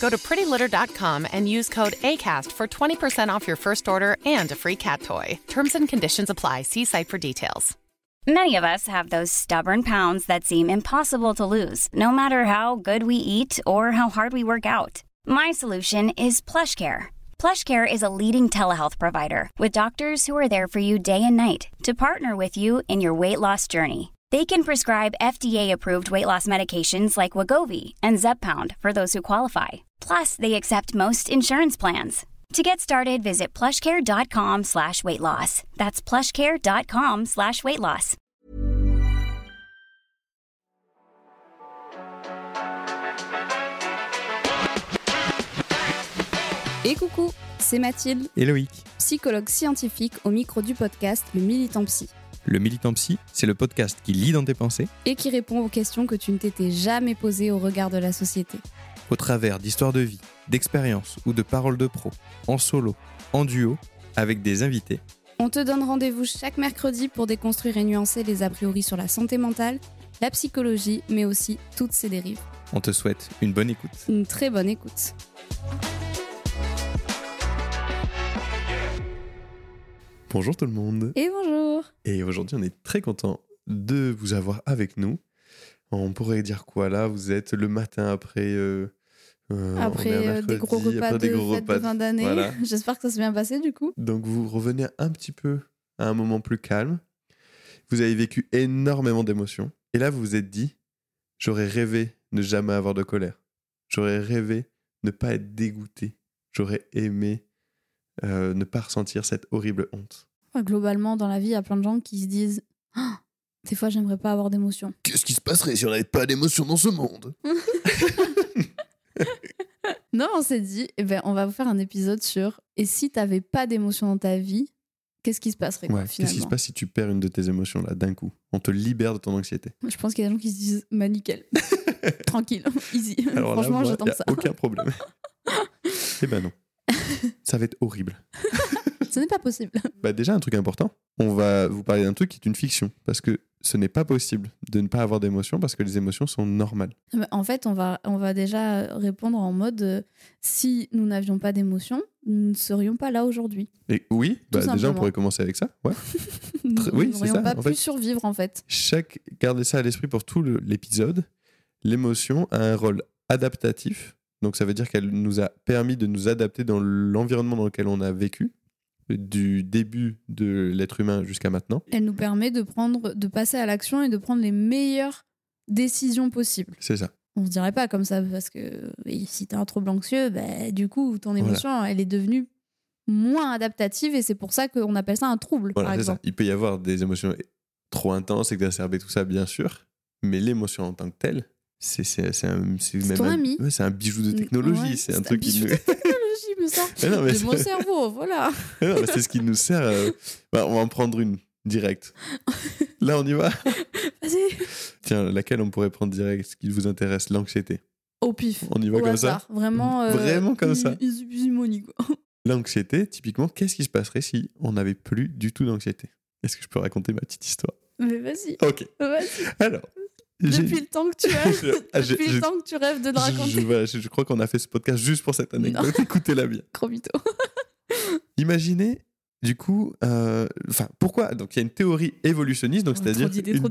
Go to prettylitter.com and use code ACAST for 20% off your first order and a free cat toy. Terms and conditions apply. See site for details. Many of us have those stubborn pounds that seem impossible to lose, no matter how good we eat or how hard we work out. My solution is PlushCare. PlushCare is a leading telehealth provider with doctors who are there for you day and night to partner with you in your weight loss journey. They can prescribe FDA-approved weight loss medications like Wagovi and Zepbound for those who qualify. Plus, they accept most insurance plans. To get started, visit plushcare.com slash weight loss. That's plushcare.com slash weight loss. Et coucou, c'est Mathilde, Et Loïc. psychologue scientifique au micro du podcast Le Militant Psy, Le Militant Psy, c'est le podcast qui lit dans tes pensées et qui répond aux questions que tu ne t'étais jamais posées au regard de la société. au travers d'histoires de vie, d'expériences ou de paroles de pro, en solo, en duo, avec des invités. On te donne rendez-vous chaque mercredi pour déconstruire et nuancer les a priori sur la santé mentale, la psychologie, mais aussi toutes ses dérives. On te souhaite une bonne écoute. Une très bonne écoute. Bonjour tout le monde. Et bonjour Et aujourd'hui, on est très content de vous avoir avec nous. On pourrait dire quoi là? Vous êtes le matin après. euh, euh, Après euh, des gros mercredi, repas après de des gros fête repas de fin d'année, Voilà. j'espère que ça s'est bien passé du coup. Donc vous revenez un petit peu à un moment plus calme. Vous avez vécu énormément d'émotions. Et là, vous vous êtes dit, j'aurais rêvé ne jamais avoir de colère. J'aurais rêvé ne pas être dégoûté. J'aurais aimé euh, ne pas ressentir cette horrible honte. Globalement, dans la vie, il y a plein de gens qui se disent Ah, Des fois, j'aimerais pas avoir d'émotions. Qu'est-ce qui se passerait si on n'avait pas d'émotions dans ce monde? Non, on s'est dit, eh ben, on va vous faire un épisode sur Et si t'avais pas d'émotions dans ta vie, qu'est-ce qui se passerait quoi, Ouais, Qu'est-ce finalement qui se passe si tu perds une de tes émotions là d'un coup? On te libère de ton anxiété. Je pense qu'il y a des gens qui se disent Bah, nickel, tranquille, easy. Alors Franchement, j'attends ça. aucun problème. eh ben non. Ça va être horrible. Ce n'est pas possible. Bah déjà, un truc important. On va vous parler d'un truc qui est une fiction. Parce que ce n'est pas possible de ne pas avoir d'émotions parce que les émotions sont normales. Bah, En fait, on va, on va déjà répondre en mode euh, Si nous n'avions pas d'émotions, nous ne serions pas là aujourd'hui. Et oui, bah, déjà, on pourrait commencer avec ça. Ouais. Nous oui, n'aurions pas en pu fait. survivre en fait. Chaque, gardez ça à l'esprit pour tout l'épisode. L'émotion a un rôle adaptatif. Donc ça veut dire qu'elle nous a permis de nous adapter dans l'environnement dans lequel on a vécu, du début de l'être humain jusqu'à maintenant. Elle nous permet de prendre, de passer à l'action et de prendre les meilleures décisions possibles. C'est ça. On se dirait pas comme ça parce que si t'es un trouble anxieux, bah, du coup ton Voilà. émotion elle est devenue moins adaptative et c'est pour ça qu'on appelle ça un trouble Voilà, par ça. exemple. Il peut y avoir des émotions trop intenses, exacerbées, tout ça, bien sûr. Mais l'émotion en tant que telle, c'est un, un- ouais, un bijou de technologie. Ouais, c'est un truc qui nous... non, mais de c'est- mon cerveau, voilà. C'est ce qui nous sert. euh, bah, on va en prendre une direct. Là, on y va? Vas-y. Tiens, laquelle on pourrait prendre direct Ce qui vous intéresse, l'anxiété? Au pif. On y va Au comme ça? Vraiment. euh, Vraiment comme ça? L'anxiété, typiquement, qu'est-ce qui se passerait si on n'avait plus du tout d'anxiété? Est-ce que je peux raconter ma petite histoire? Mais vas-y, Ok. Alors. Depuis le temps que tu as. Ah, Depuis le temps que tu rêves de le je, raconter. je- voilà, je- je crois qu'on a fait ce podcast juste pour cette anecdote. Écoutez-la bien. Gros mytho. Imaginez, du coup, euh, enfin, pourquoi Donc, il y a une théorie évolutionniste, donc Oh, c'est-à-dire. une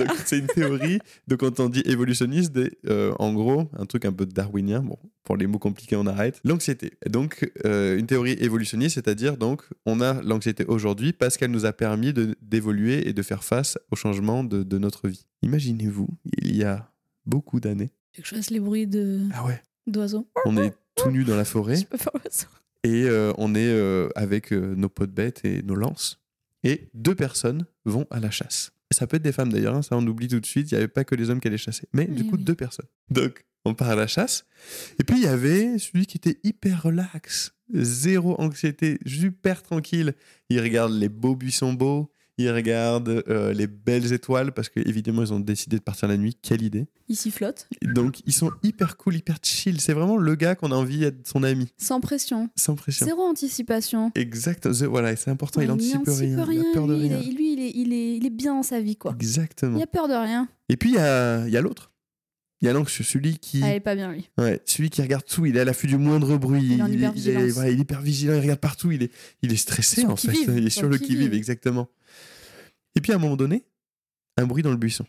Ouais, c'est une théorie. donc, quand on dit évolutionniste, des- euh, en gros, un truc un peu darwinien. Bon, pour les mots compliqués, on arrête. L'anxiété. Donc, euh, une théorie évolutionniste, c'est-à-dire, donc, on a l'anxiété aujourd'hui parce qu'elle nous a permis de- d'évoluer et de faire face aux changements de, de notre vie. Imaginez-vous, il y a beaucoup d'années. Que je fasse les bruits de Ah ouais. d'oiseaux On est tout nu dans la forêt. Je peux faire oiseau. Et euh, on est euh, avec euh, nos pots de bêtes et nos lances. Et deux personnes vont à la chasse. Ça peut être des femmes d'ailleurs, hein, ça on oublie tout de suite, il n'y avait pas que les hommes qui allaient chasser. Mais du Oui, coup, oui. deux personnes. Donc, on part à la chasse. Et puis, il y avait celui qui était hyper relax, zéro anxiété, super tranquille. Il regarde les beaux buissons beaux, il regarde euh, les belles étoiles, parce qu'évidemment, ils ont décidé de partir la nuit. Quelle idée Ici flotte. Donc, ils sont hyper cool, hyper chill. C'est vraiment le gars qu'on a envie d'être son ami, Sans pression. sans pression. Zéro anticipation. Exact, The- voilà, c'est important, il Ouais, anticipe rien, il a peur de lui, il rien. est- lui, il est, il, est, il est bien dans sa vie, quoi. Exactement. Il a peur de rien. Et puis il y a, il y a l'autre. Il y a celui qui, Ah, il est pas bien, lui. ouais, celui qui regarde tout, il est à l'affût du moindre bruit, Il est en il, est, il est hyper vigilant, il regarde partout, il est, il est stressé en fait, il est sur le qui-vive, exactement. Et puis à un moment donné, un bruit dans le buisson.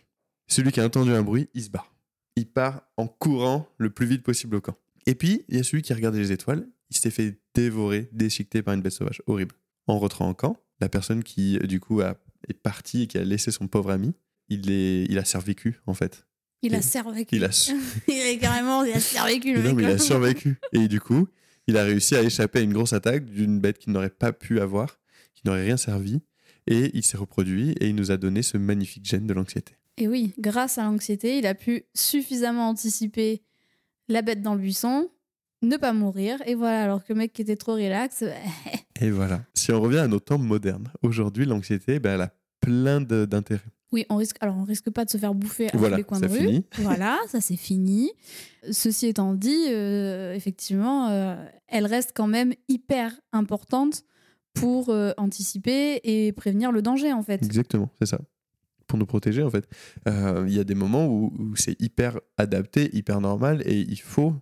Celui qui a entendu un bruit, il se barre. Il part en courant le plus vite possible au camp. Et puis, il y a celui qui regardait les étoiles, il s'est fait dévorer, déchiqueter par une bête sauvage. Horrible. En rentrant en camp, la personne qui, du coup, a, est partie et qui a laissé son pauvre ami, il, est, il a survécu, en fait. Il a survécu. Il a, su- il est carrément, il a survécu, le non, mec. mais il a survécu. Et du coup, il a réussi à échapper à une grosse attaque d'une bête qu'il n'aurait pas pu avoir, qui n'aurait rien servi. Et il s'est reproduit et il nous a donné ce magnifique gène de l'anxiété. Et oui, grâce à l'anxiété, il a pu suffisamment anticiper la bête dans le buisson, ne pas mourir. Et voilà, alors que le mec qui était trop relax, bah, Et voilà. Si on revient à nos temps modernes, aujourd'hui, l'anxiété, ben, elle a plein d'intérêts. Oui, on risque, alors on risque pas de se faire bouffer à Voilà, tous les coins de rue. fini. Voilà, ça c'est fini. Ceci étant dit, euh, effectivement, euh, elle reste quand même hyper importante pour euh, anticiper et prévenir le danger en fait. Exactement, c'est ça. Pour nous protéger, en fait. Il y a des moments où, où c'est hyper adapté, hyper normal, et il faut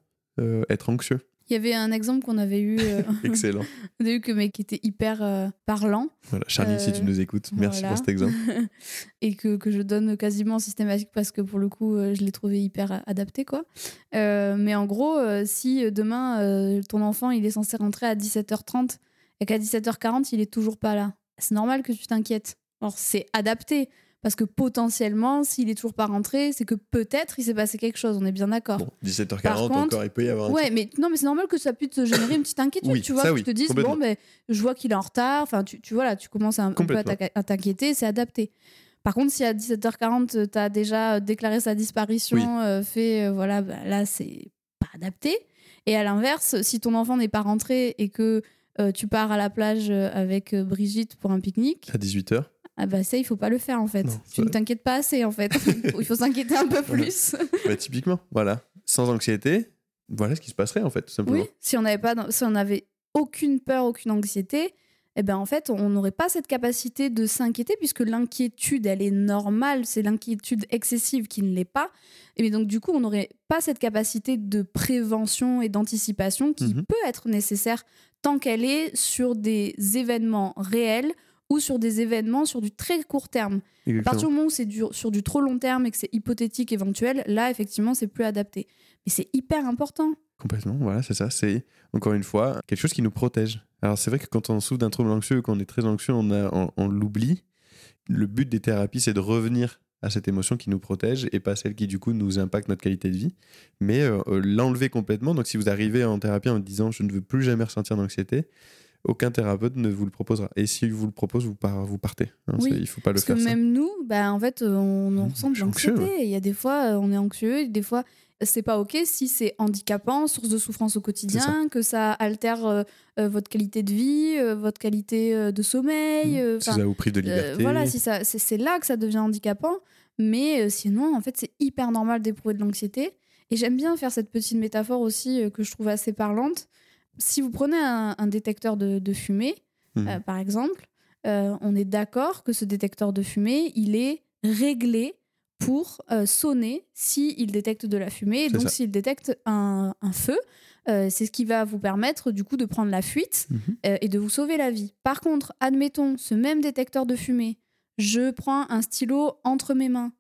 être anxieux. Il y avait un exemple qu'on avait eu, euh, Excellent. on a eu que mec qui était hyper euh, parlant Voilà. Charlie, si Euh, tu nous écoutes, merci voilà. pour cet exemple. et que, que je donne quasiment systématique parce que pour le coup euh, je l'ai trouvé hyper euh, adapté quoi. Euh, mais en gros euh, si euh, demain euh, ton enfant il est censé rentrer à 17h30 et qu'à 17h40 il est toujours pas là, c'est normal que tu t'inquiètes. Alors c'est adapté parce que potentiellement s'il est toujours pas rentré c'est que peut-être il s'est passé quelque chose, on est bien d'accord. Bon, 17h40 Par contre, encore, il peut y avoir un Ouais, mais non, mais c'est normal que ça puisse te générer une petite inquiétude, Oui, tu vois, ça que oui, tu te dises, bon, ben, je vois qu'il est en retard, enfin, tu, tu vois, là, tu commences un, un peu à t'inquiéter, c'est adapté. Par contre, si à 17h40, tu as déjà déclaré sa disparition, Oui. euh, fait, euh, voilà, bah, là, c'est pas adapté. Et à l'inverse, si ton enfant n'est pas rentré et que euh, tu pars à la plage euh, avec euh, Brigitte pour un pique-nique, à 18h. Ah bah ça, il faut pas le faire en fait. Non, tu ne t'inquiètes pas assez en fait. il faut s'inquiéter un peu Voilà. plus. Bah, typiquement, voilà. Sans anxiété, voilà ce qui se passerait en fait, tout simplement. Oui, si on n'avait pas, si on n'avait aucune peur, aucune anxiété, eh ben en fait, on n'aurait pas cette capacité de s'inquiéter puisque l'inquiétude, elle est normale. C'est l'inquiétude excessive qui ne l'est pas. Et donc du coup, on n'aurait pas cette capacité de prévention et d'anticipation qui Mhm. peut être nécessaire tant qu'elle est sur des événements réels ou sur des événements sur du très court terme. À partir du moment où c'est sur du trop long terme et que c'est hypothétique éventuel, là, effectivement, c'est plus adapté. Mais c'est hyper important. Complètement, voilà, c'est ça. C'est encore une fois quelque chose qui nous protège. Alors c'est vrai que quand on souffre d'un trouble anxieux, quand on est très anxieux, on, a- on- on l'oublie. Le but des thérapies, c'est de revenir à cette émotion qui nous protège et pas celle qui du coup nous impacte notre qualité de vie. Mais euh, euh, l'enlever complètement. Donc si vous arrivez en thérapie en disant je ne veux plus jamais ressentir d'anxiété, aucun thérapeute ne vous le proposera. Et s'il vous le propose, vous, par- vous partez. hein. Oui, il faut pas le Parce que faire. ça. même nous, bah, en fait, euh, on, on Mmh, ressent de l'anxiété. Il y a des fois, euh, on est anxieux, et des fois, c'est pas OK si c'est handicapant, source de souffrance au quotidien, que ça altère euh, votre qualité de vie, euh, votre qualité euh, de sommeil. Mmh. Si ça vous prive de liberté. voilà, si c'est, là que ça devient handicapant. Mais sinon, en fait, c'est hyper normal d'éprouver de l'anxiété. Et j'aime bien faire cette petite métaphore aussi que je trouve assez parlante. Si vous prenez un, un détecteur de, de fumée, Mhm. euh, par exemple, euh, on est d'accord que ce détecteur de fumée, il est réglé pour euh, sonner s'il détecte de la fumée. Et donc, s'il détecte un, un feu, euh, c'est ce qui va vous permettre du coup de prendre la fuite Mhm. euh, et de vous sauver la vie. Par contre, admettons ce même détecteur de fumée, je prends un stylo entre mes mains.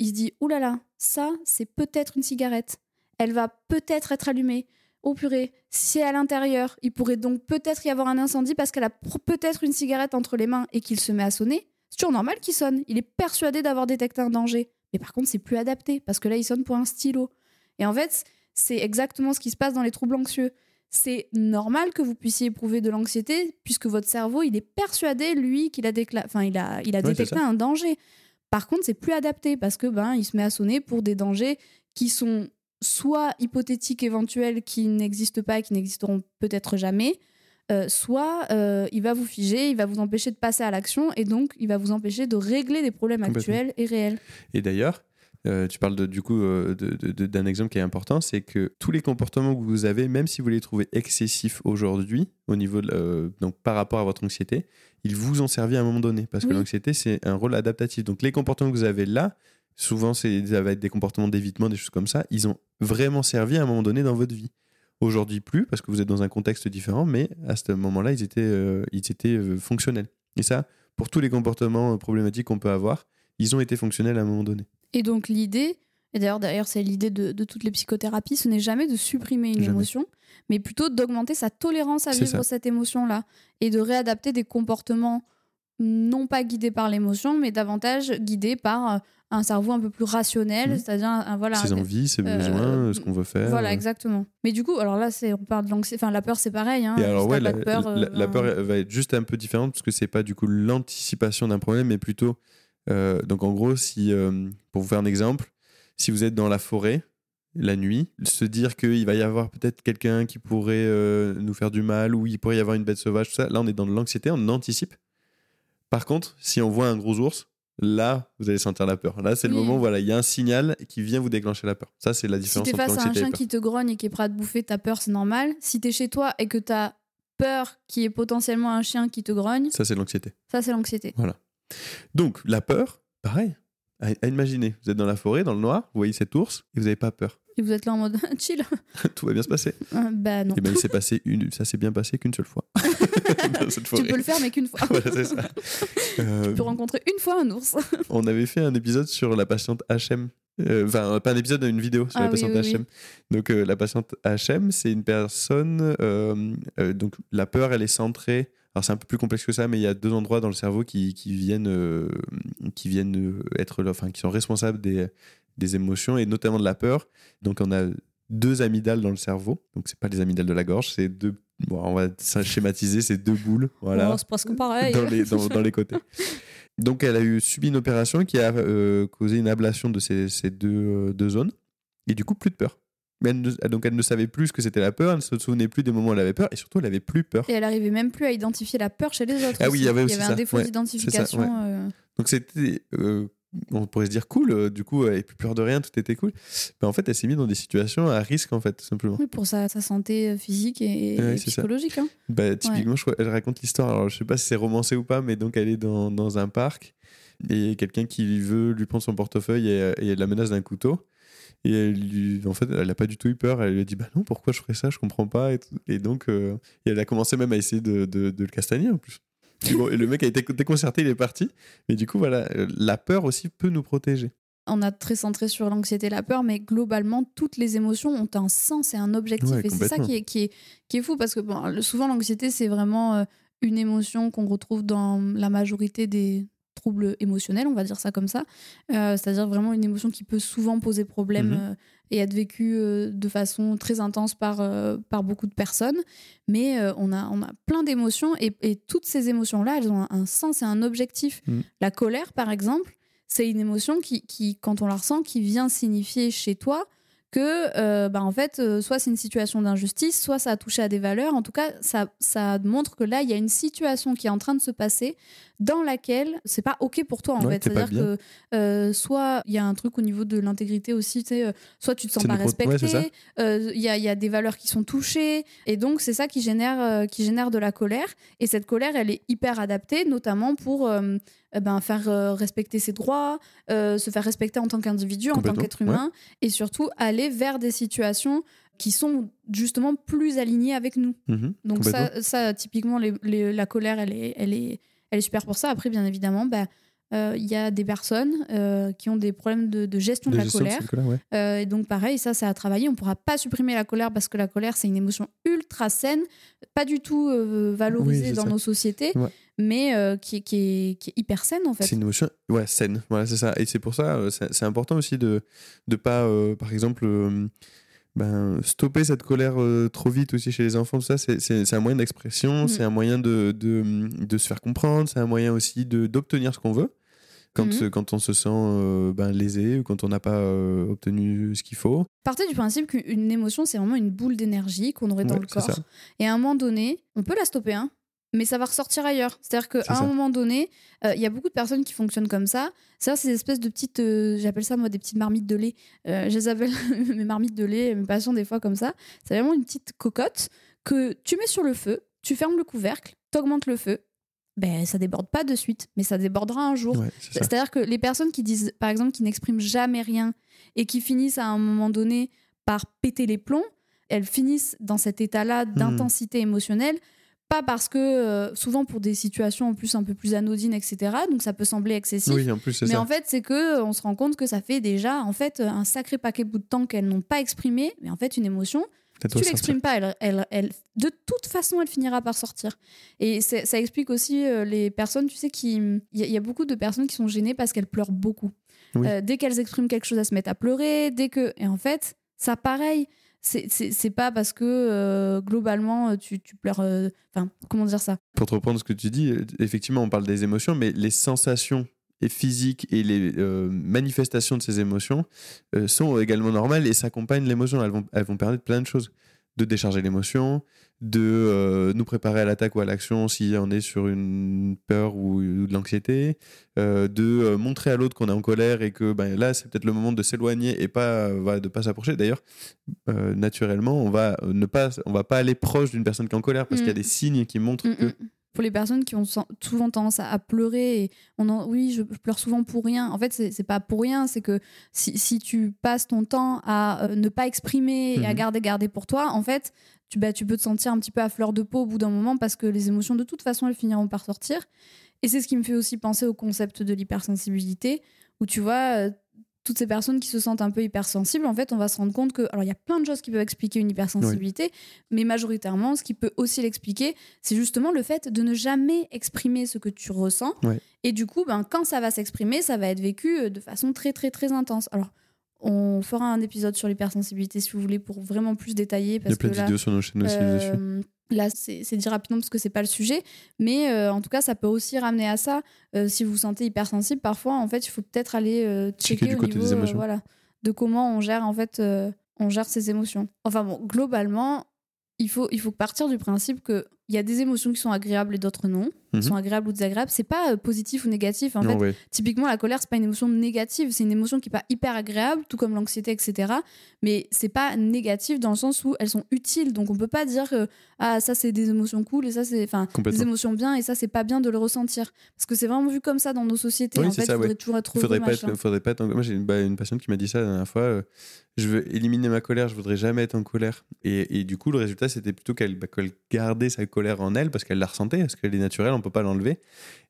Il se dit oulala, là là, ça c'est peut-être une cigarette. Elle va peut-être être allumée. Oh purée, si à l'intérieur, il pourrait donc peut-être y avoir un incendie parce qu'elle a peut-être une cigarette entre les mains et qu'il se met à sonner. C'est toujours normal qu'il sonne. Il est persuadé d'avoir détecté un danger. Mais par contre, c'est plus adapté parce que là, il sonne pour un stylo. Et en fait, c'est exactement ce qui se passe dans les troubles anxieux. C'est normal que vous puissiez éprouver de l'anxiété puisque votre cerveau, il est persuadé, lui, qu'il a, décla- enfin, il a, il a détecté un danger. Par contre, c'est plus adapté parce que ben, il se met à sonner pour des dangers qui sont soit hypothétiques éventuels qui n'existent pas et qui n'existeront peut-être jamais, euh, soit euh, il va vous figer, il va vous empêcher de passer à l'action et donc il va vous empêcher de régler des problèmes actuels et réels. Et d'ailleurs, euh, tu parles de- du coup d'un exemple qui est important, c'est que tous les comportements que vous avez, même si vous les trouvez excessifs aujourd'hui, au niveau de, donc par rapport à votre anxiété, ils vous ont servi à un moment donné, parce que l'anxiété c'est un rôle adaptatif. Donc les comportements que vous avez là, souvent c'est ça va être des comportements d'évitement, des choses comme ça, ils ont vraiment servi à un moment donné dans votre vie. Aujourd'hui plus, parce que vous êtes dans un contexte différent, mais à ce moment-là, ils étaient, euh, ils étaient euh, fonctionnels. Et ça, pour tous les comportements euh, problématiques qu'on peut avoir, ils ont été fonctionnels à un moment donné. Et donc l'idée, et d'ailleurs d'ailleurs c'est l'idée de, de toutes les psychothérapies, ce n'est jamais de supprimer une Jamais. émotion, mais plutôt d'augmenter sa tolérance à C'est vivre ça. cette émotion-là et de réadapter des comportements non pas guidés par l'émotion, mais davantage guidés par euh, un cerveau un peu plus rationnel, Mhm. c'est-à-dire un, voilà, ses un- envies, ses euh, besoins, ce qu'on veut faire. Voilà, exactement. Mais du coup, alors là, c'est on parle de l'anxiété. Enfin, la peur, c'est pareil. Hein, Et alors, ouais, la, de peur, la- euh, la ben, peur elle va être juste un peu différente parce que c'est pas du coup l'anticipation d'un problème, mais plutôt. euh, donc, en gros, si, euh, pour vous faire un exemple, si vous êtes dans la forêt la nuit, se dire qu'il va y avoir peut-être quelqu'un qui pourrait euh, nous faire du mal ou il pourrait y avoir une bête sauvage, tout ça, là, on est dans de l'anxiété, on anticipe. Par contre, si on voit un gros ours, là, vous allez sentir la peur. Là, c'est le moment où voilà, il y a un signal qui vient vous déclencher la peur. Ça, c'est la Si différence t'es entre face à un chien qui te grogne et qui est prêt à te bouffer, t'as peur, c'est normal. Si t'es chez toi et que t'as peur qu'il y ait potentiellement un chien qui te grogne, Ça, c'est l'anxiété. ça, c'est l'anxiété. Donc, la peur, pareil. À, à imaginer, vous êtes dans la forêt, dans le noir, vous voyez cet ours et vous n'avez pas peur. Et vous êtes là en mode chill. Tout va bien se passer. Euh, bah non. Et ben, il s'est passé une, ça s'est bien passé qu'une seule fois. cette Tu peux le faire, mais qu'une fois. Voilà, c'est ça. Euh, Tu peux rencontrer une fois un ours. on avait fait un épisode sur la patiente HM. Euh, Enfin, pas un épisode, une vidéo sur Ah la oui, patiente oui, oui. HM. Donc, euh, la patiente HM, c'est une personne. euh, euh, donc, la peur, elle est centrée. Alors, c'est un peu plus complexe que ça, mais il y a deux endroits dans le cerveau qui, qui viennent, euh, qui viennent euh, être. Enfin, qui sont responsables des, des émotions et notamment de la peur. Donc, on a deux amygdales dans le cerveau. Donc, c'est pas les amygdales de la gorge, c'est deux. Bon, on va schématiser, c'est deux boules. Voilà Oh, c'est presque pareil. dans, les, dans, dans les côtés. Donc, elle a eu subi une opération qui a euh, causé une ablation de ces, ces deux, euh, deux zones. Et du coup, plus de peur. Mais elle ne, donc, elle ne savait plus ce que c'était la peur, elle ne se souvenait plus des moments où elle avait peur, et surtout, elle avait plus peur. Et elle arrivait même plus à identifier la peur chez les autres. Ah oui, il y avait aussi un ça. défaut Ouais, d'identification. c'est ça, euh, Donc, c'était. Euh, on pourrait se dire cool, euh, du coup, elle n'avait plus peur de rien, tout était cool. Mais en fait, elle s'est mise dans des situations à risque, en fait, tout simplement. oui, pour sa, sa santé euh, physique et, Ouais, psychologique. hein. Bah, typiquement, je crois- elle raconte l'histoire. Alors, je sais pas si c'est romancé ou pas, mais donc elle est dans, dans un parc et quelqu'un qui veut lui prendre son portefeuille et, et elle la menace d'un couteau. Et elle lui, en fait, elle a pas du tout eu peur. Elle lui a dit Bah non, pourquoi je ferais ça? Je comprends pas. Et, donc, euh, et elle a commencé même à essayer de, de, de le castagner en plus. Le mec a été déconcerté, il est parti. Mais du coup, voilà, la peur aussi peut nous protéger. on a très centré sur l'anxiété et la peur, mais globalement, toutes les émotions ont un sens et un objectif. Ouais, et c'est ça qui est, qui, est, qui est fou, parce que bon, souvent, l'anxiété, c'est vraiment euh, une émotion qu'on retrouve dans la majorité des troubles émotionnels, on va dire ça comme ça. Euh, C'est-à-dire vraiment une émotion qui peut souvent poser problème Mhm. euh, et être vécue euh, de façon très intense par, par beaucoup de personnes. Mais on, a, on a plein d'émotions et, et toutes ces émotions-là, elles ont un, un sens et un objectif. Mhm. La colère, par exemple, c'est une émotion qui, qui, quand on la ressent, qui vient signifier chez toi que bah, en fait soit c'est une situation d'injustice soit ça a touché à des valeurs en tout cas ça, ça montre que là il y a une situation qui est en train de se passer dans laquelle c'est pas ok pour toi en Ouais, fait. t'es pas c'est à dire que euh, soit il y a un truc au niveau de l'intégrité aussi tu sais, euh, soit tu te sens pas ouais, respecté euh, il y, a, il y a des valeurs qui sont touchées. Et donc c'est ça qui génère euh, qui génère de la colère. Et cette colère elle est hyper adaptée notamment pour eh ben, faire respecter ses droits se faire respecter en tant qu'individu en tant qu'être humain et surtout aller vers des situations qui sont justement plus alignées avec nous. Mhm, donc ça, ça typiquement les- les- la colère elle est, elle, est, elle est super pour ça après bien évidemment bah, euh, il y a des personnes euh, qui ont des problèmes de, de gestion de, De la gestion colère cette colère, ouais. euh, et donc pareil, ça, c'est à travailler. On pourra pas supprimer la colère parce que la colère, c'est une émotion ultra saine, pas du tout Oui, valorisée dans ça. nos sociétés, Ouais. mais qui, est- qui, est, qui est hyper saine en fait. C'est une émotion ouais, saine. Voilà, c'est ça. Et c'est pour ça, c'est important aussi de ne pas, par exemple, ben, stopper cette colère euh, trop vite aussi chez les enfants. Tout ça, c'est- un moyen d'expression, Mhm. c'est un moyen de, de, de se faire comprendre, c'est un moyen aussi de- d'obtenir ce qu'on veut. Quand, Mhm. euh, quand on se sent euh, ben, lésé ou quand on n'a pas euh, obtenu ce qu'il faut. Partez du principe qu'une émotion, c'est vraiment une boule d'énergie qu'on aurait dans Ouais, le corps. ça. Et à un moment donné, on peut la stopper, hein, mais ça va ressortir ailleurs. C'est-à-dire C'est qu'à un moment donné, euh, il y a beaucoup de personnes qui fonctionnent comme ça. Ça, des espèces de petites, euh, j'appelle ça moi des petites marmites de lait. Euh, je les appelle mes marmites de lait, mes patients des fois comme ça. C'est vraiment une petite cocotte que tu mets sur le feu, tu fermes le couvercle, t'augmentes le feu. Ben, ça déborde pas de suite, mais ça débordera un jour. Ouais. C'est-à-dire que les personnes qui disent, par exemple, qui n'expriment jamais rien et qui finissent à un moment donné par péter les plombs, elles finissent dans cet état-là Hmm. d'intensité émotionnelle, pas parce que, euh, souvent pour des situations en plus un peu plus anodines, etc., donc ça peut sembler excessif. Oui, en plus, Mais ça. en fait, c'est que on se rend compte que ça fait déjà en fait un sacré paquet bout de temps qu'elles n'ont pas exprimé. Mais en fait, une émotion, si tu l'exprimes pas, elle, elle, elle- de toute façon, elle finira par sortir. Et ça explique aussi euh, les personnes, tu sais, qui. Il y, a- il y a beaucoup de personnes qui sont gênées parce qu'elles pleurent beaucoup. Oui. Euh, dès qu'elles expriment quelque chose, elles se mettent à pleurer. Dès que. Et en fait, ça, pareil. C'est- pas parce que euh, globalement tu, tu pleures. euh, Enfin, comment dire ça? Pour te reprendre ce que tu dis, euh, effectivement, on parle des émotions, mais les sensations et physiques et les euh, manifestations de ces émotions euh, sont également normales et s'accompagnent l'émotion. Elles vont, elles vont permettre plein de choses. De décharger l'émotion, de euh, nous préparer à l'attaque ou à l'action si on est sur une peur ou, ou de l'anxiété, euh, de euh, montrer à l'autre qu'on est en colère et que ben, là, c'est peut-être le moment de s'éloigner et pas, voilà, de pas s'approcher. D'ailleurs, naturellement, on va, ne pas, on va pas aller proche d'une personne qui est en colère parce Mm. qu'il y a des signes qui montrent Mm, que mm. Pour les personnes qui ont souvent tendance à, pleurer, et on en- oui, je, pleure souvent pour rien. En fait, c'est pas pour rien, c'est que si, si tu passes ton temps à euh, ne pas exprimer et à Mhm. garder, garder pour toi, en fait, tu, bah, tu peux te sentir un petit peu à fleur de peau au bout d'un moment parce que les émotions, de toute façon, elles finiront par sortir. Et c'est ce qui me fait aussi penser au concept de l'hypersensibilité, où tu vois, euh, toutes ces personnes qui se sentent un peu hypersensibles, en fait, on va se rendre compte que. Alors, il y a plein de choses qui peuvent expliquer une hypersensibilité, mais majoritairement, ce qui peut aussi l'expliquer, c'est justement le fait de ne jamais exprimer ce que tu ressens. Et du coup, ben, quand ça va s'exprimer, ça va être vécu euh, de façon très, très, très intense. Alors, on fera un épisode sur l'hypersensibilité si vous voulez pour vraiment plus détailler. Il y a plein vidéos sur nos chaînes aussi dessus. Là, c'est dit rapidement parce que c'est pas le sujet, mais euh, en tout cas, ça peut aussi ramener à ça. Euh, si vous vous sentez hypersensible, parfois, en fait, il faut peut-être aller euh, Checker checker du au côté niveau, des émotions. voilà, de comment on gère en fait, on gère ses émotions. Enfin bon, globalement, il faut il faut partir du principe que il y a des émotions qui sont agréables et d'autres non, qui sont agréables ou désagréables. C'est pas euh, positif ou négatif. En non, fait. Typiquement, la colère, c'est pas une émotion négative, c'est une émotion qui est pas hyper agréable, tout comme l'anxiété, etc. Mais c'est pas négatif dans le sens où elles sont utiles. Donc on peut pas dire que ah ça c'est des émotions cool et ça c'est enfin des émotions bien et ça c'est pas bien de le ressentir parce que c'est vraiment vu comme ça dans nos sociétés. Oui, en fait, ça, il faudrait ouais. toujours être faudrait pas être, machin. faudrait pas être en- Moi, j'ai une, bah, une patiente qui m'a dit ça la dernière fois. euh, je veux éliminer ma colère, je voudrais jamais être en colère. Et, et du coup, le résultat, c'était plutôt qu'elle bah, qu'elle gardait sa colère en elle parce qu'elle la ressentait, parce qu'elle est naturelle, on peut pas l'enlever.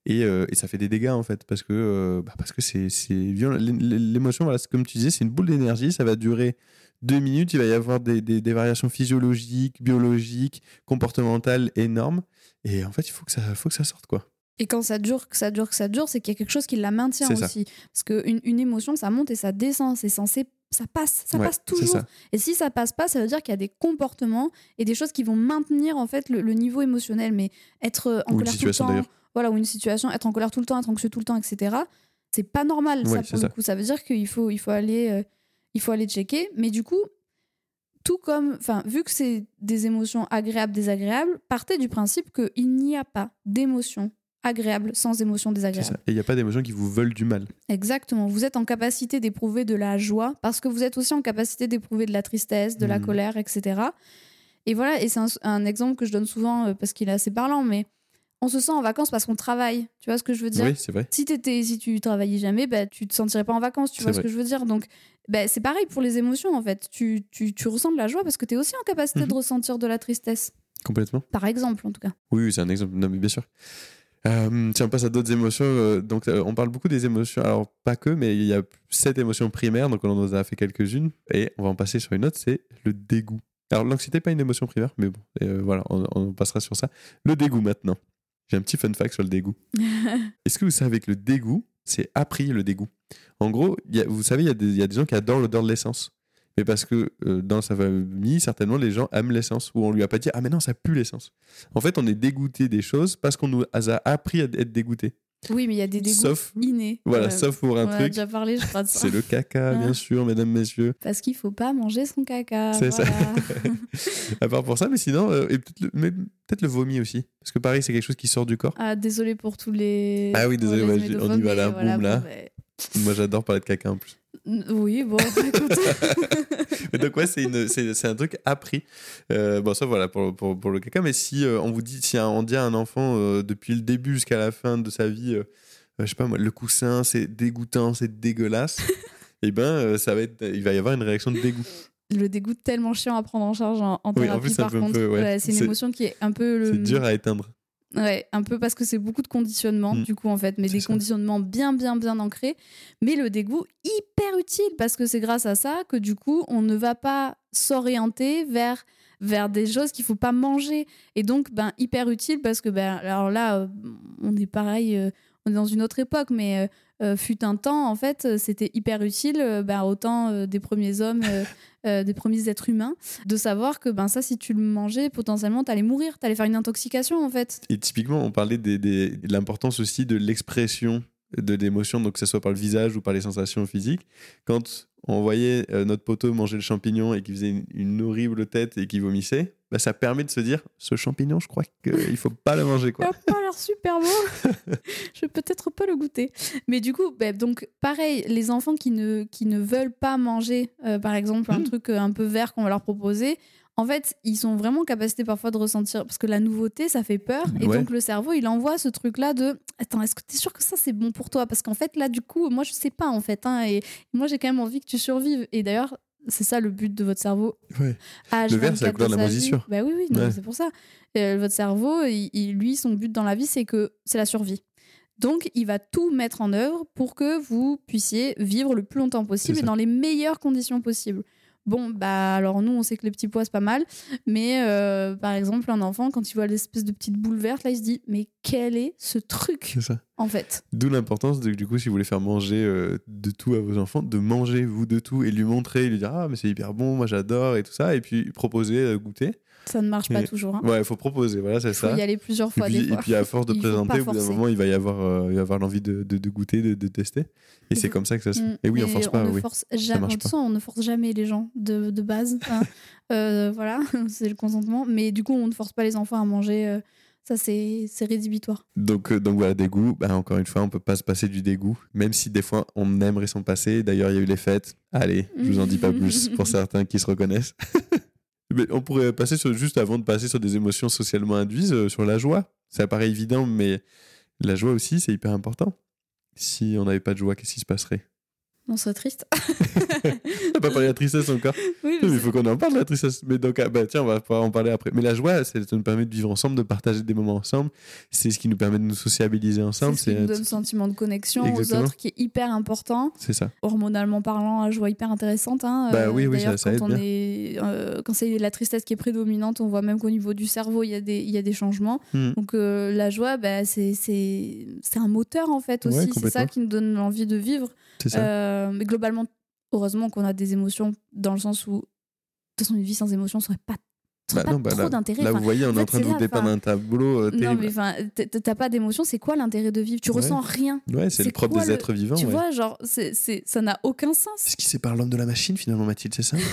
Et, euh, et ça fait des dégâts en fait, parce que euh, bah, parce que c'est violent. L'é- L'émotion, voilà, comme tu disais, c'est une boule d'énergie. Ça va durer deux minutes. Il va y avoir des, des- des variations physiologiques, biologiques, comportementales énormes. Et en fait, il faut que ça, faut que ça sorte quoi. Et quand ça dure, que ça dure, que ça dure, c'est qu'il y a quelque chose qui la maintient C'est ça. aussi. Parce qu'une une émotion, ça monte et ça descend. C'est censé. Ça passe, ça Ouais, passe toujours. ça. Et si ça passe pas, ça veut dire qu'il y a des comportements et des choses qui vont maintenir en fait le, le niveau émotionnel. Mais être euh, en Ou colère tout le temps, voilà, ou une situation, être en colère tout le temps, être anxieux tout le temps, etc. C'est pas normal Ouais, ça c'est pour ça. le coup. Ça veut dire qu'il faut, il faut aller. euh, il faut aller checker. Mais du coup, tout comme, enfin, vu que c'est des émotions agréables, désagréables, partez du principe qu'il n'y a pas d'émotions agréables sans désagréables. ça. Et il n'y a pas d'émotions qui vous veulent du mal. Exactement. Vous êtes en capacité d'éprouver de la joie parce que vous êtes aussi en capacité d'éprouver de la tristesse, de la Mhm. colère, etc. Et voilà, et c'est un, un exemple que je donne souvent euh, parce qu'il est assez parlant, mais on se sent en vacances parce qu'on travaille. Tu vois ce que je veux dire? Oui, c'est vrai. si, t'étais, si tu travaillais jamais, bah, tu te sentirais pas en vacances, tu vois ce que je veux dire? Donc, bah, c'est pareil pour les émotions, en fait. Tu, tu, tu ressens de la joie parce que tu es aussi en capacité Mhm. de ressentir de la tristesse, Complètement. par exemple, en tout cas. Oui, oui, c'est un exemple. Non, mais bien sûr. Euh, tiens, on passe à d'autres émotions. euh, donc, euh, on parle beaucoup des émotions. Alors, pas que, mais il y a sept émotions primaires. Donc, on en a fait quelques-unes. Et on va en passer sur une autre c'est le dégoût. Alors, l'anxiété n'est pas une émotion primaire, mais bon, euh, voilà, on, on passera sur ça. Le dégoût maintenant. J'ai un petit fun fact sur le dégoût. Est-ce que vous savez que le dégoût, c'est appris le dégoût? En gros, il y a- vous savez, il y, y a des gens qui adorent l'odeur de l'essence. Mais parce que euh, dans sa famille, certainement, les gens aiment l'essence. Ou on lui a pas dit Ah, mais non, ça pue l'essence. En fait, on est dégoûté des choses parce qu'on nous a appris à être dégoûté. Oui, mais il y a des dégoûts Sauf, innés. voilà, Ouais. sauf pour On un en a truc. déjà parlé, je crois, de ça. C'est le caca, bien Ah. sûr, mesdames, messieurs. Parce qu'il faut pas manger son caca. C'est ça. À part pour ça, mais sinon, euh, et peut-être le, mais peut-être le vomi aussi. Parce que pareil, c'est quelque chose qui sort du corps. ah, désolé pour tous les. Ah oui, désolé, les on y va là, voilà, boum, là. ouais. Moi, j'adore parler de caca en plus. Oui, bon, écoute. Donc ouais, c'est un truc appris. Euh, bon ça voilà pour, pour, pour le caca. Mais si euh, on vous dit, si on dit à un enfant euh, depuis le début jusqu'à la fin de sa vie, je sais pas moi, le coussin c'est dégoûtant, c'est dégueulasse, et ben ça va être, il va y avoir une réaction de dégoût. le dégoût tellement chiant à prendre en charge en, en Oui, en plus, par contre. ouais. C'est une émotion qui est un peu. Le... C'est dur à éteindre. Ouais, un peu parce que c'est beaucoup de conditionnement, Mm. du coup, en fait, mais des ça. conditionnements bien, bien, bien ancrés. Mais le dégoût, hyper utile, parce que c'est grâce à ça que, du coup, on ne va pas s'orienter vers, vers des choses qu'il faut pas manger. Et donc, ben, hyper utile, parce que, ben, alors là, euh, on est pareil, euh, on est dans une autre époque, mais euh, euh, fut un temps, en fait, euh, c'était hyper utile, euh, ben, autant euh, des premiers hommes. des premiers êtres humains, de savoir que ben ça, si tu le mangeais, potentiellement, t'allais mourir, t'allais faire une intoxication en fait. Et typiquement, on parlait des, des- de l'importance aussi de l'expression de l'émotion, donc que ce soit par le visage ou par les sensations physiques. Quand on voyait notre poteau manger le champignon et qu'il faisait une, une horrible tête et qu'il vomissait, bah, ça permet de se dire ce champignon, je crois qu'il faut pas le manger. Il Quoi. a pas l'air super bon. je vais peut-être pas le goûter. Mais du coup, bah, donc pareil, les enfants qui ne, qui ne veulent pas manger, euh, par exemple, un Mm. truc euh, un peu vert qu'on va leur proposer, en fait, ils sont vraiment en capacité parfois de ressentir, parce que la nouveauté, ça fait peur. Et Ouais. donc le cerveau, il envoie ce truc-là de Attends, est-ce que tu es sûr que ça, c'est bon pour toi? Parce qu'en fait, là, du coup, moi, je sais pas, en fait. hein, et moi, j'ai quand même envie que tu survives. Et d'ailleurs, c'est ça le but de votre cerveau. Ouais. H24 Le vert, c'est la couleur de la moisissure. Bah oui, oui, Ouais. c'est pour ça. Euh, votre cerveau, il- il- lui, son but dans la vie, c'est que c'est la survie. Donc, il va tout mettre en œuvre pour que vous puissiez vivre le plus longtemps possible et dans les meilleures conditions possibles. Bon, bah alors nous, on sait que les petits pois, c'est pas mal. Mais euh, par exemple, un enfant, quand il voit l'espèce de petite boule verte, là, il se dit Mais quel est ce truc, C'est ça. en fait? D'où l'importance, de, du coup, si vous voulez faire manger euh, de tout à vos enfants, de manger vous de tout et lui montrer, lui dire Ah, mais c'est hyper bon, moi j'adore et tout ça, et puis proposer, euh, goûter. Ça ne marche pas toujours. hein. Ouais, il faut proposer, voilà, c'est Il faut ça. y aller plusieurs Et fois, puis, des et puis à force de Il présenter, au bout d'un moment, il va y avoir, euh, il va avoir l'envie de, de- de goûter, de, de tester. Et c'est comme ça que ça se fait. Mm. Et oui, on force pas, ne oui. force jamais, pas. on ne force jamais les gens de, de base. hein. Euh, voilà, c'est le consentement. Mais du coup, on ne force pas les enfants à manger. euh, ça, c'est rédhibitoire. Donc, donc voilà, dégoût. Bah, encore une fois, on peut pas se passer du dégoût, même si des fois on aimerait s'en passer. D'ailleurs, il y a eu les fêtes. Allez, je vous en dis pas plus pour certains qui se reconnaissent. On pourrait passer sur, juste avant de passer sur des émotions socialement induites, euh, sur la joie. Ça paraît évident, mais la joie aussi, c'est hyper important. Si on n'avait pas de joie, qu'est-ce qui se passerait? On serait triste. On n'a pas parlé de la tristesse encore. oui, Oui, mais il faut qu'on en parle de la tristesse. Mais donc, ah, bah, tiens, on va pouvoir en parler après. Mais la joie, c'est- ça nous permet de vivre ensemble, de partager des moments ensemble. C'est ce qui nous permet de nous sociabiliser c'est ensemble. ce qui nous donne le sentiment de connexion Exactement. aux autres qui est hyper important. C'est ça. Hormonalement parlant, la joie hyper intéressante. hein. Bah oui, oui, d'ailleurs, ça- ça quand aide on bien. est, euh, quand c'est la tristesse qui est prédominante, on voit même qu'au niveau du cerveau, il y a des, il y a des changements. Hmm. Donc euh, la joie, bah, c'est c'est c'est un moteur en fait Ouais, aussi. c'est ça qui nous donne l'envie de vivre. Euh, mais globalement, heureusement qu'on a des émotions dans le sens où, de toute façon, une vie sans émotion serait pas Bah pas non, bah trop là, d'intérêt. là, Enfin, vous voyez, on en est en train de vous dépeindre un tableau euh, Non, mais enfin, t'as pas d'émotion, c'est quoi l'intérêt de vivre? Tu Ouais. ressens rien. Ouais, c'est le propre des le- êtres vivants. Tu ouais. vois, genre, c'est, c'est, ça n'a aucun sens. C'est ce qui sépare l'homme de la machine, finalement, Mathilde, c'est ça?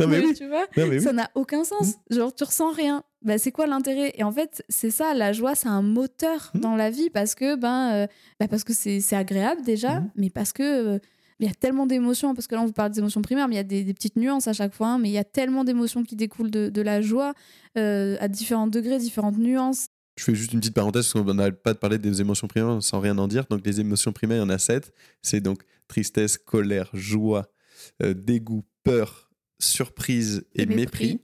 Non, mais Mais oui. tu vois, Non, mais oui. ça n'a aucun sens. Genre, tu ressens rien. Bah, c'est quoi l'intérêt? Et en fait, c'est ça, la joie, c'est un moteur Mhm. dans la vie parce que, ben, euh, bah, parce que c'est, c'est agréable déjà, Mhm. mais parce que. euh, il y a tellement d'émotions, parce que là on vous parle des émotions primaires, mais il y a des, des petites nuances à chaque fois, hein, mais il y a tellement d'émotions qui découlent de, de la joie euh, à différents degrés, différentes nuances. Je fais juste une petite parenthèse parce qu'on n'arrête pas de parler des émotions primaires sans rien en dire. Donc, les émotions primaires, il y en a sept. C'est donc tristesse, colère, joie, euh, dégoût, peur, surprise et, Et mépris. mépris.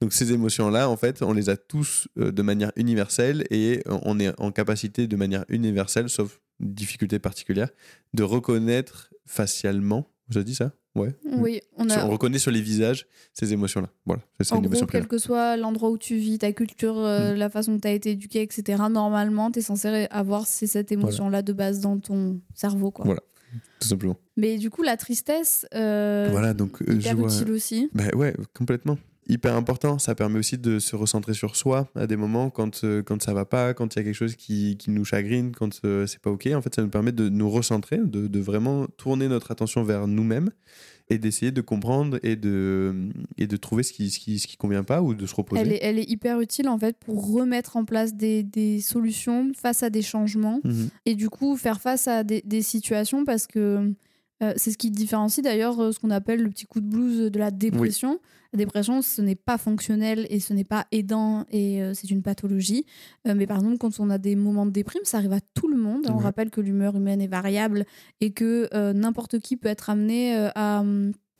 Donc, ces émotions-là, en fait, on les a tous euh, de manière universelle et on est en capacité de manière universelle, sauf difficulté particulière, de reconnaître facialement. Vous avez dit ça? Ouais. Oui, on Sur- a, On reconnaît sur les visages ces émotions-là. Voilà, ça, c'est En une gros, quel que soit l'endroit où tu vis, ta culture, euh, Mm. la façon dont tu as été éduqué, etc., normalement, tu es censé avoir ces- cette émotion-là de base dans ton cerveau. Quoi. Voilà. Tout simplement. Mais du coup, la tristesse, euh, voilà, donc euh, joie. utile aussi. Bah ouais, complètement. Hyper important, ça permet aussi de se recentrer sur soi à des moments quand, euh, quand ça va pas, quand il y a quelque chose qui, qui nous chagrine, quand euh, c'est pas ok. En fait, ça nous permet de nous recentrer, de, de vraiment tourner notre attention vers nous-mêmes et d'essayer de comprendre et de, et de trouver ce qui, ce, qui, ce qui convient pas ou de se reposer. Elle est, elle est hyper utile en fait pour remettre en place des, des solutions face à des changements Mhm. et du coup faire face à des, des situations parce que euh, c'est ce qui différencie d'ailleurs euh, ce qu'on appelle le petit coup de blues de la dépression. La dépression, ce n'est pas fonctionnel et ce n'est pas aidant et euh, c'est une pathologie. Euh, mais par exemple, quand on a des moments de déprime, ça arrive à tout le monde. On Ouais. rappelle que l'humeur humaine est variable et que n'importe qui peut être amené à,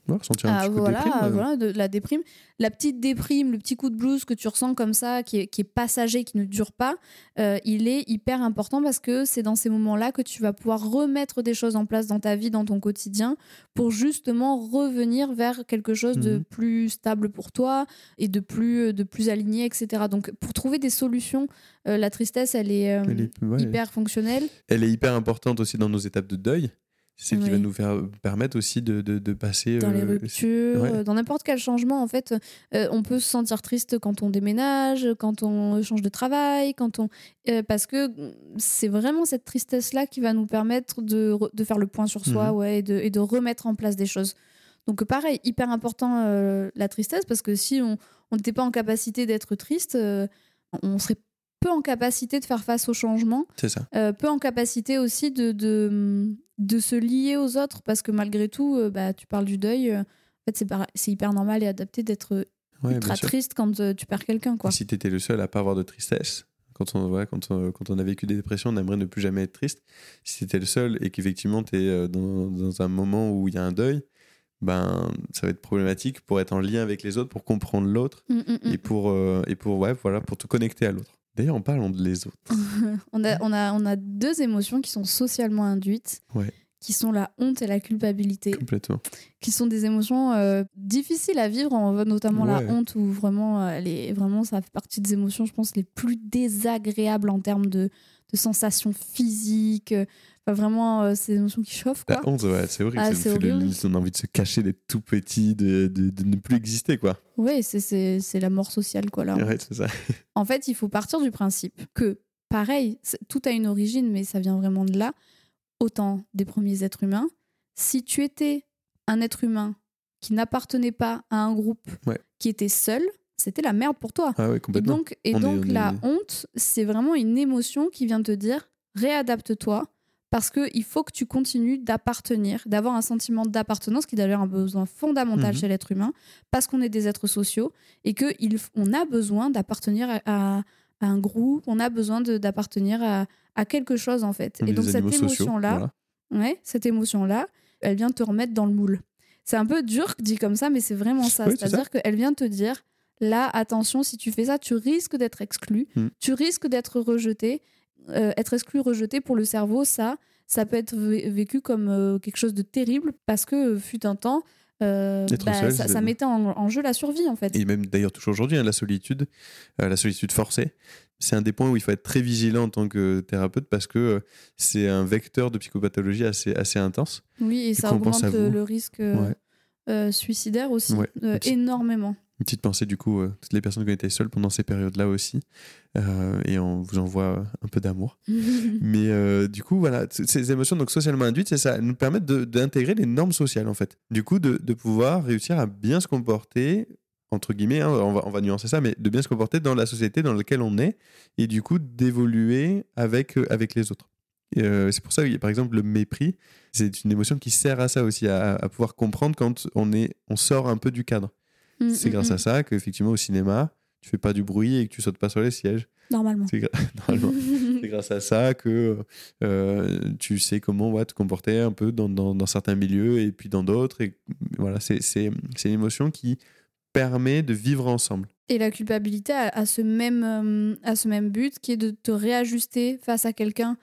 Ouais, ressentir un ah, petit coup de voilà, déprime, euh, voilà, de la déprime. La petite déprime, le petit coup de blues que tu ressens comme ça, qui est, qui est passager, qui ne dure pas, euh, il est hyper important parce que c'est dans ces moments-là que tu vas pouvoir remettre des choses en place dans ta vie, dans ton quotidien, pour justement revenir vers quelque chose de Mhm. plus stable pour toi et de plus, de plus aligné, etc. Donc pour trouver des solutions, euh, la tristesse, elle est, euh, elle est- ouais. hyper fonctionnelle. Elle est hyper importante aussi dans nos étapes de deuil. C'est ce qui va nous faire permettre aussi de, de, de passer. dans les euh, ruptures, ouais. euh, dans n'importe quel changement, en fait, euh, on peut se sentir triste quand on déménage, quand on change de travail, quand on, euh, parce que c'est vraiment cette tristesse-là qui va nous permettre de, de faire le point sur soi, Mhm. ouais, et de, et de remettre en place des choses. Donc pareil, hyper important euh, la tristesse, parce que si on on n'était pas en capacité d'être triste, euh, on serait peu en capacité de faire face au changement C'est ça. euh, peu en capacité aussi de, de, de se lier aux autres parce que malgré tout, euh, bah, tu parles du deuil. euh, en fait, c'est hyper normal et adapté d'être Ouais, ultra triste quand tu perds quelqu'un. quoi. Et Si tu étais le seul à pas avoir de tristesse, quand on, voilà, quand, on, quand on a vécu des dépressions, on aimerait ne plus jamais être triste. Si tu étais le seul et qu'effectivement tu es dans, dans un moment où il y a un deuil, ben, ça va être problématique pour être en lien avec les autres, pour comprendre l'autre Mm, mm, mm. et, pour, euh, et pour, ouais, voilà, pour te connecter à l'autre. D'ailleurs, en parlant de les autres, on, a, on, a, on a deux émotions qui sont socialement induites, Ouais. qui sont la honte et la culpabilité, complètement. qui sont des émotions euh, difficiles à vivre, en- notamment Ouais. la honte, où vraiment, euh, elle est, vraiment, ça fait partie des émotions, je pense, les plus désagréables en termes de, de sensations physiques. Enfin, vraiment, euh, c'est des émotions qui chauffent. Quoi. La honte, ouais, c'est horrible. Ah, c'est fait le- horrible. on a envie de se cacher, d'être tout petit, de, de, de ne plus exister, quoi. Oui, c'est- c'est c'est la mort sociale, quoi, là. Ouais, c'est ça. En fait, il faut partir du principe que, pareil, tout a une origine, mais ça vient vraiment de là, autant des premiers êtres humains. Si tu étais un être humain qui n'appartenait pas à un groupe, Ouais. qui était seul, c'était la merde pour toi. Ah ouais, Et complètement. donc, et est- donc on est- la honte, c'est vraiment une émotion qui vient te dire réadapte-toi parce qu'il faut que tu continues d'appartenir, d'avoir un sentiment d'appartenance qui est d'ailleurs un besoin fondamental Mhm. chez l'être humain parce qu'on est des êtres sociaux et qu'on a besoin d'appartenir à, à- à un groupe, on a besoin d'appartenir à, à quelque chose en fait. On et donc cette émotion-là, voilà. ouais, cette émotion-là, elle vient te remettre dans le moule. C'est un peu dur dit comme ça, mais c'est vraiment ça. Oui, C'est-à-dire qu'elle vient te dire là, attention, si tu fais ça, tu risques d'être exclu, Mm. tu risques d'être rejeté. Euh, être exclu, rejeté pour le cerveau, ça, ça peut être vé- vécu comme euh, quelque chose de terrible parce que euh, fut un temps, euh, bah, seul, ça, mettait en, en jeu la survie en fait. Et même d'ailleurs toujours aujourd'hui, hein, la solitude, euh, la solitude forcée, c'est un des points où il faut être très vigilant en tant que thérapeute parce que euh, c'est un vecteur de psychopathologie assez, assez intense. Oui, et ça pense augmente le, risque Ouais. suicidaire aussi Ouais. énormément. Une petite pensée du coup, euh, toutes les personnes qui ont été seules pendant ces périodes-là aussi. Euh, et on vous envoie un peu d'amour. Mais euh, du coup, voilà, ces émotions donc socialement induites, c'est ça, nous permettent d'intégrer les normes sociales en fait. Du coup, de, de pouvoir réussir à bien se comporter, entre guillemets, hein, on, va, on va nuancer ça, mais de bien se comporter dans la société dans laquelle on est et du coup d'évoluer avec, euh, avec les autres. Euh, c'est pour ça que, par exemple, le mépris, c'est une émotion qui sert à ça aussi, à, à pouvoir comprendre quand on, est, on sort un peu du cadre. Mm, C'est mm, grâce mm. à ça qu'effectivement, au cinéma, tu fais pas du bruit et que tu sautes pas sur les sièges. Normalement. C'est gra- grâce à ça que euh, tu sais comment ouais, te comporter un peu dans, dans, dans certains milieux et puis dans d'autres. Et voilà, c'est, c'est, c'est une émotion qui permet de vivre ensemble. Et la culpabilité a, a ce même, euh, a ce même but qui est de te réajuster face à quelqu'un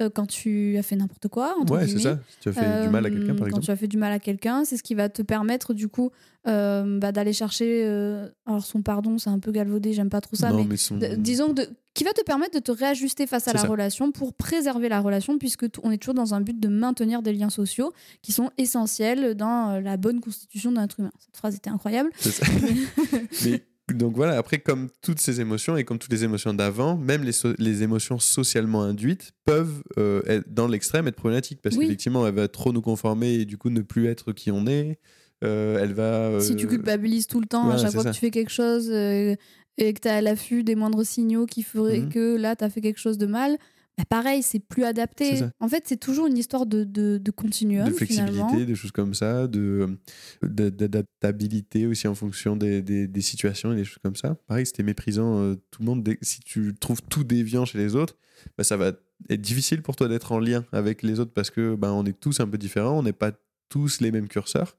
euh, quand tu as fait n'importe quoi. entre Ouais, c'est ça. Si tu as fait du mal à quelqu'un, Euh, par Quand exemple. tu as fait du mal à quelqu'un, c'est ce qui va te permettre du coup euh, bah, d'aller chercher. euh, alors son pardon, c'est un peu galvaudé, j'aime pas trop ça, non, mais mais son- disons de, qui va te permettre de te réajuster face à la ça. relation pour préserver la relation, puisque on est toujours dans un but de maintenir des liens sociaux qui sont essentiels dans euh, la bonne constitution d'un être humain. Cette phrase était incroyable. C'est ça. Mais donc voilà, après, comme toutes ces émotions et comme toutes les émotions d'avant, même les, so- les émotions socialement induites peuvent, euh, être, dans l'extrême, être problématiques parce Oui. qu'effectivement, elle va trop nous conformer et du coup ne plus être qui on est. Euh, elle va. Si tu euh, culpabilises tout le temps à ouais, chaque fois ça. que tu fais quelque chose euh, et que tu as à l'affût des moindres signaux qui feraient Mhm. que là, tu as fait quelque chose de mal, bah pareil, c'est plus adapté. En fait, c'est toujours une histoire de, de, de continuum, de flexibilité, finalement. des choses comme ça, de- d'adaptabilité aussi en fonction des, des, des situations et des choses comme ça. Pareil, c'était méprisant euh, tout le monde. Dès- si tu trouves tout déviant chez les autres, bah, ça va être difficile pour toi d'être en lien avec les autres parce que ben on est tous un peu différents, on n'est pas tous les mêmes curseurs.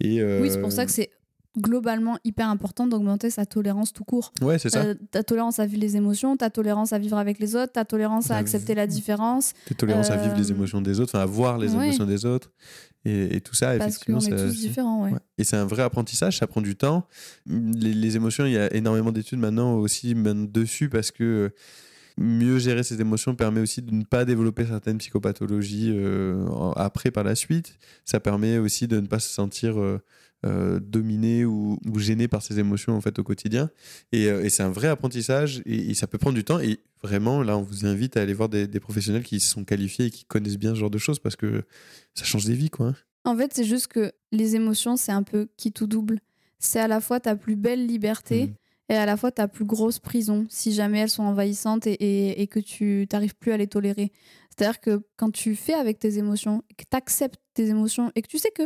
Et euh, Oui, c'est pour ça que c'est globalement hyper important d'augmenter sa tolérance tout court. Ouais, c'est ça. Euh, ta tolérance à vivre les émotions, ta tolérance à vivre avec les autres, ta tolérance à La accepter la différence, Tes tolérances à vivre les euh, émotions des autres, enfin à voir les ouais. émotions des autres et, et tout ça. parce effectivement, est ça- tous différents. Ouais. Ouais. Et c'est un vrai apprentissage, ça prend du temps. Les, les émotions, il y a énormément d'études maintenant aussi dessus parce que euh, mieux gérer ses émotions permet aussi de ne pas développer certaines psychopathologies euh, après par la suite. Ça permet aussi de ne pas se sentir euh, euh, dominé ou, ou gêné par ses émotions en fait au quotidien. Et, euh, et c'est un vrai apprentissage et, et ça peut prendre du temps. Et vraiment, là, on vous invite à aller voir des, des professionnels qui sont qualifiés et qui connaissent bien ce genre de choses parce que ça change des vies, quoi. hein. En fait, c'est juste que les émotions, c'est un peu qui tout double. C'est à la fois ta plus belle liberté Mhm. et à la fois ta plus grosse prison, si jamais elles sont envahissantes et, et- et que tu n'arrives plus à les tolérer. C'est-à-dire que quand tu fais avec tes émotions, que tu acceptes tes émotions et que tu sais que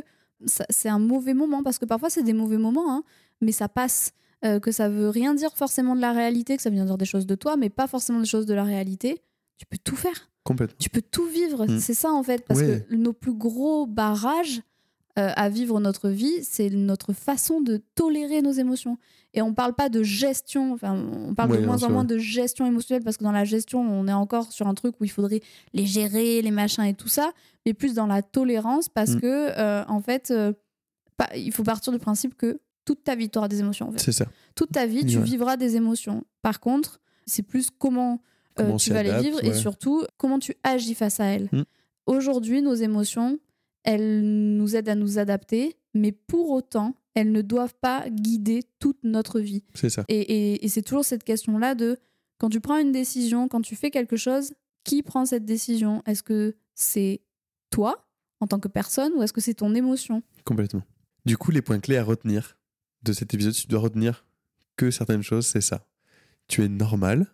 c'est un mauvais moment, parce que parfois c'est des mauvais moments, hein, mais ça passe. euh, que ça veut rien dire forcément de la réalité, que ça vient dire des choses de toi, mais pas forcément des choses de la réalité, tu peux tout faire Complètement. tu peux tout vivre. Mm. C'est ça en fait, parce que nos plus gros barrages euh, à vivre notre vie, c'est notre façon de tolérer nos émotions. Et on parle pas de gestion, enfin, on parle de moins en moins de gestion émotionnelle, parce que dans la gestion, on est encore sur un truc où il faudrait les gérer, les machins et tout ça, mais plus dans la tolérance, parce Mm. que euh, en fait, euh, pas- il faut partir du principe que toute ta vie, tu auras des émotions. En fait C'est ça. toute ta vie, tu Ouais. vivras des émotions. Par contre, c'est plus comment, euh, Comment tu vas les vivre et surtout comment tu agis face à elles. Mm. Aujourd'hui, nos émotions, elles nous aident à nous adapter, mais pour autant, elles ne doivent pas guider toute notre vie. C'est ça. Et, et- et c'est toujours cette question-là de quand tu prends une décision, quand tu fais quelque chose, qui prend cette décision? Est-ce que c'est toi en tant que personne ou est-ce que c'est ton émotion? Complètement. Du coup, les points clés à retenir de cet épisode, tu dois retenir que certaines choses, c'est ça. Tu es normal,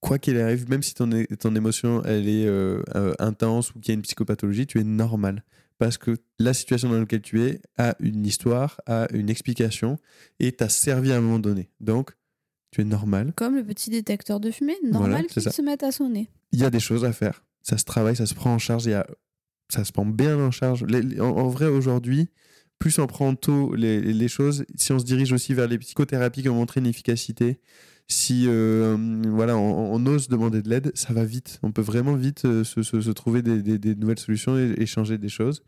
quoi qu'il arrive, même si ton, ton émotion elle est euh, euh, intense ou qu'il y a une psychopathologie, tu es normal. Parce que la situation dans laquelle tu es a une histoire, a une explication et t'a servi à un moment donné. Donc, tu es normal. Comme le petit détecteur de fumée, normal Voilà, qu'il se mette à sonner. il y a des choses à faire. Ça se travaille, ça se prend en charge. Il y a... Ça se prend bien en charge. En, vrai, aujourd'hui, plus on prend tôt les, choses, si on se dirige aussi vers les psychothérapies qui ont montré une efficacité, si euh, voilà, on, ose demander de l'aide, ça va vite. On peut vraiment vite euh, se, trouver des, nouvelles solutions et, changer des choses.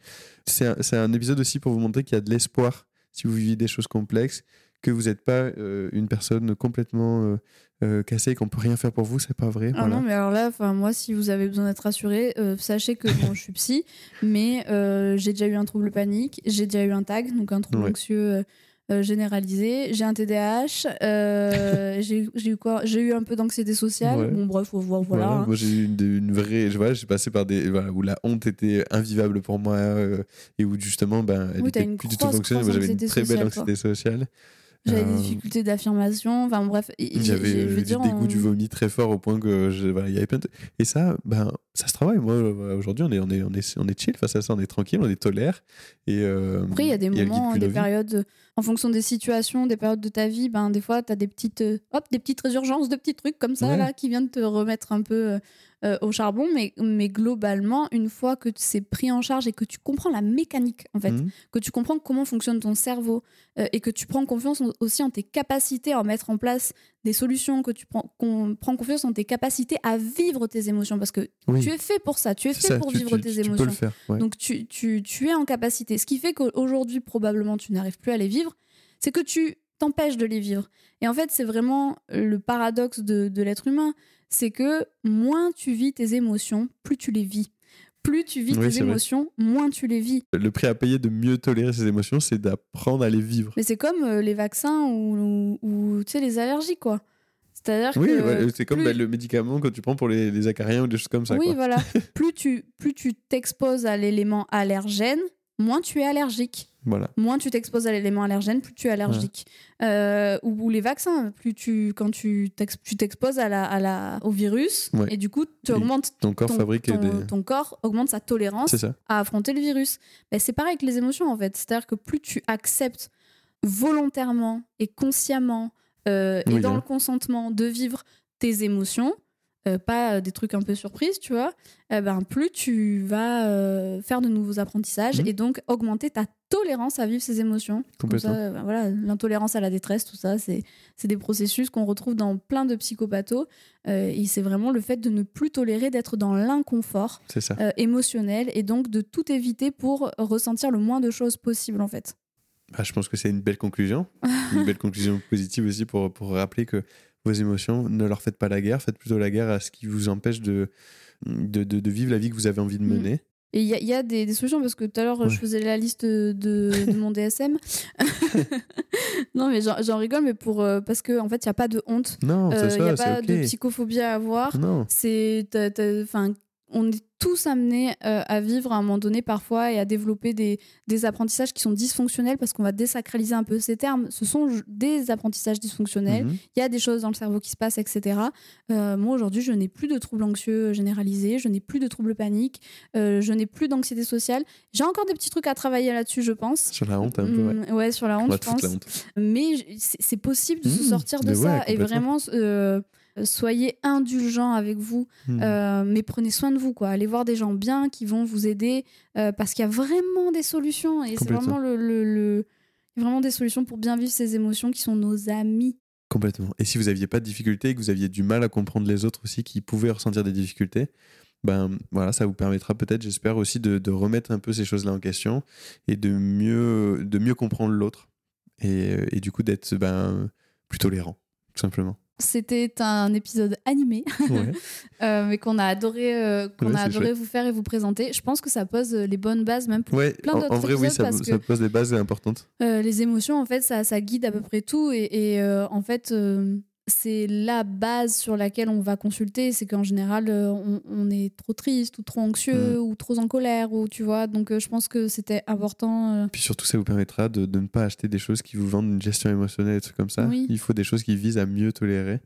C'est un, c'est un épisode aussi pour vous montrer qu'il y a de l'espoir si vous vivez des choses complexes, que vous n'êtes pas euh, une personne complètement euh, cassée et qu'on peut rien faire pour vous, c'est pas vrai. Ah voilà. non, mais alors là, enfin moi, si vous avez besoin d'être rassuré, euh, sachez que bon, je suis psy, mais euh, j'ai déjà eu un trouble panique, j'ai déjà eu un TAG, donc un trouble Ouais. anxieux euh, généralisée. J'ai un TDAH. j'ai eu quoi? J'ai eu un peu d'anxiété sociale. Ouais. Bon, bref, voilà. Voilà, hein. Moi, j'ai eu une, une vraie. Je vois, j'ai passé par des. Voilà, où la honte était invivable pour moi et où justement, ben, elle Oui, était une plus du tout fonctionnelle. Moi, j'avais une très belle sociale, anxiété sociale. J'avais Euh, des difficultés d'affirmation. Enfin, bref. J'avais euh, veux du dire, dégoût on- du vomi très fort au point que je- voilà, il y avait plein de... Et ça, ben, ça se travaille. Moi, euh, aujourd'hui, on est, on, est, on, est, on est chill face à ça, on est tranquille, on est tolère. Et, euh, Après, il y a des moments, plus des périodes, euh, en fonction des situations, des périodes de ta vie, ben, des fois, tu as des petites, euh, hop, des petites résurgences de petits trucs comme ça, Ouais. là, qui viennent te remettre un peu euh, euh, au charbon. Mais, mais globalement, une fois que c'est pris en charge et que tu comprends la mécanique, en fait, Mhm. que tu comprends comment fonctionne ton cerveau euh, et que tu prends confiance aussi en tes capacités à mettre en place des solutions, que tu prends, qu'on prend confiance en tes capacités à vivre tes émotions. Parce que Oui, tu es fait pour ça, tu es fait ça, pour tu- vivre tu- tes tu émotions. peux le faire. ouais. Donc tu, tu, tu es en capacité. Ce qui fait qu'aujourd'hui, probablement, tu n'arrives plus à les vivre, c'est que tu t'empêches de les vivre. Et en fait, c'est vraiment le paradoxe de, de l'être humain. C'est que moins tu vis tes émotions, plus tu les vis. Plus tu vis Oui, tes vrai. émotions, moins tu les vis. Le prix à payer de mieux tolérer ses émotions, c'est d'apprendre à les vivre. Mais c'est comme euh, les vaccins ou, ou, ou, tu sais, les allergies, quoi. C'est-à-dire Oui, que... ouais, c'est comme plus- bah, le médicament que tu prends pour les, les acariens ou des choses comme ça. oui, quoi. voilà. plus tu plus tu t'exposes à l'élément allergène, moins tu es allergique. Voilà. moins tu t'exposes à l'élément allergène, plus tu es allergique. Euh, ou, ou les vaccins, plus tu quand tu t'ex- tu t'exposes à la, à la, au virus, Ouais. et du coup, tu augmentes Ton corps ton, fabrique ton- des. ton corps augmente sa tolérance à affronter le virus. Ben, c'est pareil avec les émotions en fait. C'est-à-dire que plus tu acceptes volontairement et consciemment euh, et dans hein. le consentement de vivre tes émotions, euh, pas euh, des trucs un peu surprises, tu vois, eh ben, plus tu vas euh, faire de nouveaux apprentissages Mhm. et donc augmenter ta tolérance à vivre ces émotions. Comme Complètement. ça, ben, voilà, l'intolérance à la détresse, tout ça, c'est c'est des processus qu'on retrouve dans plein de psychopathos. Euh, et c'est vraiment le fait de ne plus tolérer d'être dans l'inconfort émotionnel et donc de tout éviter pour ressentir le moins de choses possible en fait. Bah, je pense que c'est une belle conclusion. une belle conclusion positive aussi pour, pour rappeler que vos émotions, ne leur faites pas la guerre, faites plutôt la guerre à ce qui vous empêche de, de, de- de vivre la vie que vous avez envie de Mm. mener. Et il y a, y a des, des solutions parce que tout à l'heure Ouais. je faisais la liste de, de mon DSM. non mais j'en rigole mais pour euh, parce que en fait il y a pas de honte, Non, Euh, il y a ça, pas de psychophobie à avoir. Non, C'est enfin on est tous amenés euh, à vivre à un moment donné parfois et à développer des, des apprentissages qui sont dysfonctionnels parce qu'on va désacraliser un peu ces termes. Ce sont des apprentissages dysfonctionnels. Mhm. il y a des choses dans le cerveau qui se passent, etc. Euh, moi, aujourd'hui, je n'ai plus de troubles anxieux généralisés, je n'ai plus de troubles paniques, euh, je n'ai plus d'anxiété sociale. J'ai encore des petits trucs à travailler là-dessus, je pense. sur la honte un peu, ouais. Mm, ouais, sur la On honte, je pense. honte. Mais c'est possible de se Mmh, sortir de ça. ouais, et vraiment, soyez indulgents avec vous. Mhm. Euh, mais prenez soin de vous, quoi. Allez voir des gens bien qui vont vous aider euh, parce qu'il y a vraiment des solutions. Et c'est vraiment le, vraiment des solutions pour bien vivre ces émotions qui sont nos amis. Complètement. Et si vous n'aviez pas de difficultés et que vous aviez du mal à comprendre les autres aussi qui pouvaient ressentir des difficultés, ben voilà, ça vous permettra peut-être, j'espère aussi, de, de remettre un peu ces choses-là en question et de mieux, de mieux comprendre l'autre et, euh, et du coup d'être ben, plus tolérant, tout simplement. C'était un épisode animé, Ouais. euh, mais qu'on a adoré, euh, qu'on Ouais, a adoré chouette. vous faire et vous présenter. Je pense que ça pose euh, les bonnes bases, même pour Ouais, plein en, d'autres en vrai, oui, ça, parce ça que pose des bases importantes. euh, les émotions, en fait, ça, ça guide à peu près tout. Et, et, en fait, c'est la base sur laquelle on va consulter. C'est qu'en général, euh, on, on est trop triste ou trop anxieux Mm. ou trop en colère, ou tu vois. Donc, euh, je pense que c'était important. euh, Puis surtout, ça vous permettra de, de ne pas acheter des choses qui vous vendent une gestion émotionnelle et des trucs comme ça. Oui. Il faut des choses qui visent à mieux tolérer.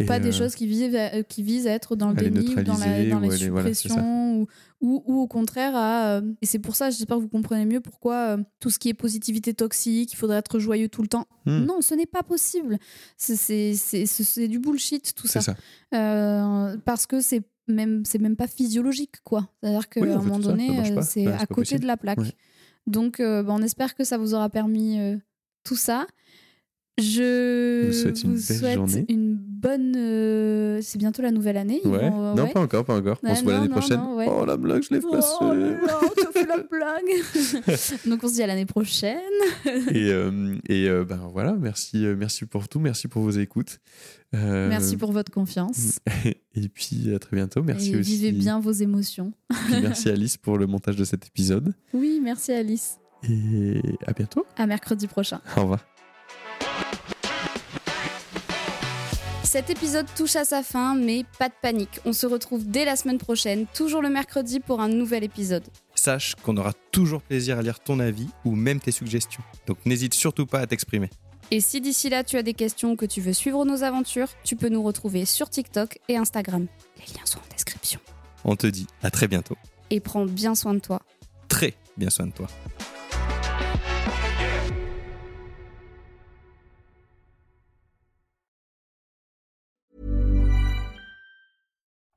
Et, pas des euh, choses qui visent, à, qui visent à être dans le déni ou dans la, dans ou les- voilà, c'est ça. suppression ou, ou, ou au contraire à... euh, et c'est pour ça, j'espère que vous comprenez mieux pourquoi euh, tout ce qui est positivité toxique, il faudrait être joyeux tout le temps. Hmm. Non, ce n'est pas possible. C'est- du bullshit tout ça. Euh, parce que c'est même, même pas physiologique, quoi. C'est-à-dire qu'à Oui, un moment donné, euh, c'est Bah, à côté possible. de la plaque. Donc, euh, bah, on espère que ça vous aura permis euh, tout ça. Je vous souhaite une vous belle souhaite journée. une bonne. euh, C'est bientôt la nouvelle année. Ouais. vont, euh, non, ouais. pas encore, pas encore. on se voit non, l'année non, prochaine. non, ouais. Oh la blague, je l'ai placée. Oh là là, t'as fait la blague. Donc on se dit à l'année prochaine. et euh, et ben voilà, merci, merci pour tout, merci pour vos écoutes. Merci pour votre confiance. Et puis à très bientôt. Merci et aussi. vivez bien vos émotions. Merci Alice pour le montage de cet épisode. Oui, merci Alice. Et à bientôt. À mercredi prochain. Au revoir. Cet épisode touche à sa fin, mais pas de panique. On se retrouve dès la semaine prochaine, toujours le mercredi, pour un nouvel épisode. Sache qu'on aura toujours plaisir à lire ton avis ou même tes suggestions. Donc n'hésite surtout pas à t'exprimer. Et si d'ici là tu as des questions ou que tu veux suivre nos aventures, tu peux nous retrouver sur TikTok et Instagram. Les liens sont en description. On te dit à très bientôt. Et prends bien soin de toi. Très bien soin de toi.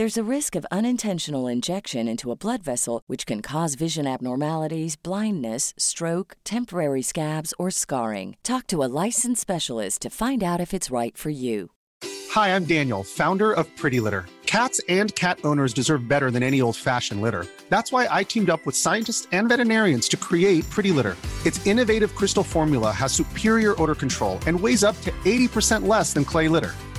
There's a risk of unintentional injection into a blood vessel, which can cause vision abnormalities, blindness, stroke, temporary scabs, or scarring. Talk to a licensed specialist to find out if it's right for you. Hi, I'm Daniel, founder of Pretty Litter. Cats and cat owners deserve better than any old fashioned litter. That's why I teamed up with scientists and veterinarians to create Pretty Litter. Its innovative crystal formula has superior odor control and weighs up to 80% less than clay litter.